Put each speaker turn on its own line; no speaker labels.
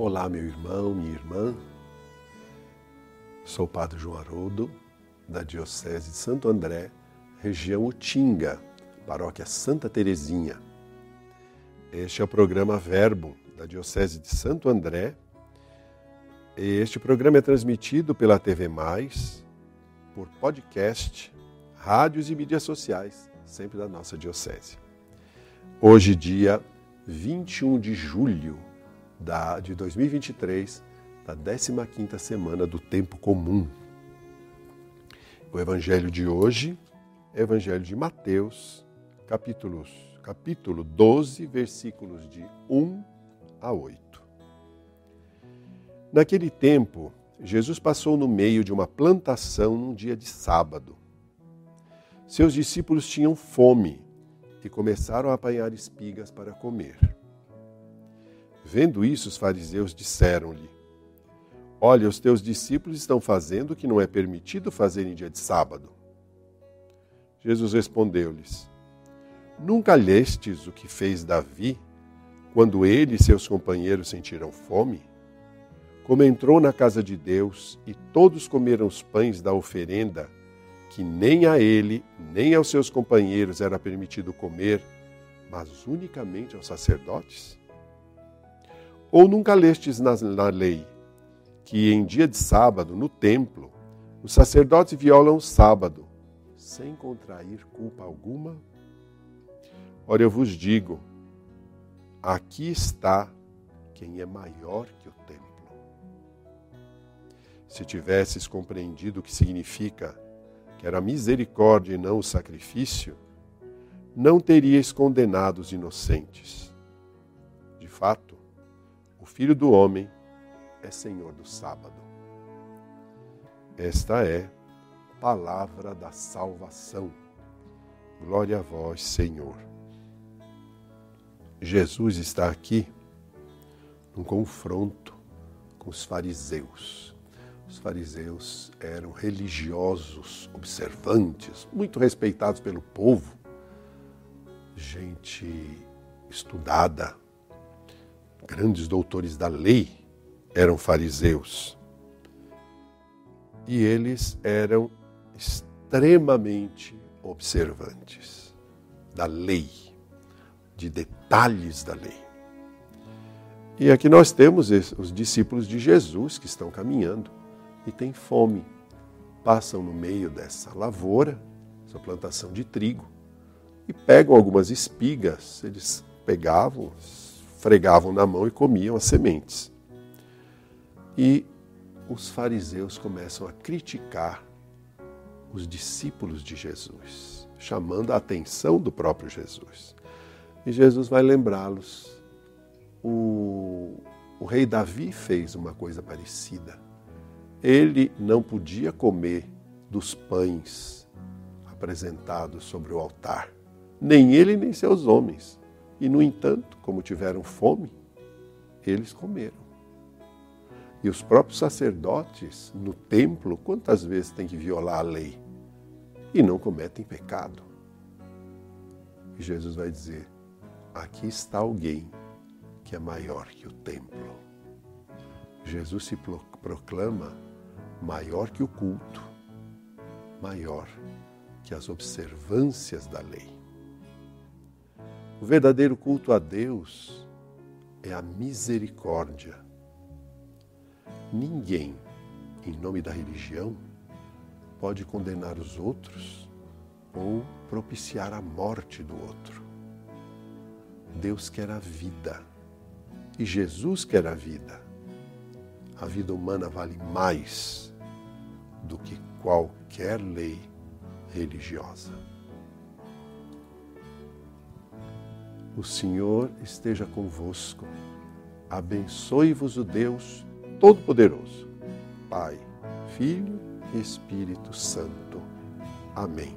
Olá, meu irmão, minha irmã. Sou o Padre João Haroldo, da Diocese de Santo André, região Utinga, paróquia Santa Terezinha. Este é o programa Verbo, da Diocese de Santo André. Este programa é transmitido pela TV Mais, por podcast, rádios e mídias sociais, sempre da nossa Diocese. Hoje, dia 21 de julho da, de 2023, da 15ª semana do Tempo Comum. O evangelho de hoje é o evangelho de Mateus, capítulos, capítulo 12, versículos de 1 a 8. Naquele tempo, Jesus passou no meio de uma plantação num dia de sábado. Seus discípulos tinham fome e começaram a apanhar espigas para comer. Vendo isso, os fariseus disseram-lhe: Olha, os teus discípulos estão fazendo o que não é permitido fazer em dia de sábado. Jesus respondeu-lhes: Nunca lestes o que fez Davi quando ele e seus companheiros sentiram fome? Como entrou na casa de Deus e todos comeram os pães da oferenda, que nem a ele, nem aos seus companheiros era permitido comer, mas unicamente aos sacerdotes? Ou nunca lestes na, na lei que em dia de sábado, no templo, os sacerdotes violam o sábado, sem contrair culpa alguma? Ora, eu vos digo: aqui está quem é maior que o templo. Se tivesses compreendido o que significa que era misericórdia e não o sacrifício, não teríeis condenado os inocentes. De fato, Filho do Homem é Senhor do sábado. Esta é palavra da salvação. Glória a vós, Senhor. Jesus está aqui num confronto com os fariseus. Os fariseus eram religiosos, observantes, muito respeitados pelo povo, gente estudada, grandes doutores da lei eram fariseus. E eles eram extremamente observantes da lei, de detalhes da lei. E aqui nós temos os discípulos de Jesus que estão caminhando e têm fome. Passam no meio dessa lavoura, essa plantação de trigo, e pegam algumas espigas. Eles pegavam, fregavam na mão e comiam as sementes. E os fariseus começam a criticar os discípulos de Jesus, chamando a atenção do próprio Jesus. E Jesus vai lembrá-los. O, o rei Davi fez uma coisa parecida. Ele não podia comer dos pães apresentados sobre o altar, nem ele nem seus homens. E, no entanto, como tiveram fome, eles comeram. E os próprios sacerdotes no templo, quantas vezes têm que violar a lei? E não cometem pecado. E Jesus vai dizer: aqui está alguém que é maior que o templo. Jesus se proclama maior que o culto, maior que as observâncias da lei. O verdadeiro culto a Deus é a misericórdia. Ninguém, em nome da religião, pode condenar os outros ou propiciar a morte do outro. Deus quer a vida e Jesus quer a vida. A vida humana vale mais do que qualquer lei religiosa. O Senhor esteja convosco. Abençoe-vos o Deus Todo-Poderoso, Pai, Filho e Espírito Santo. Amém.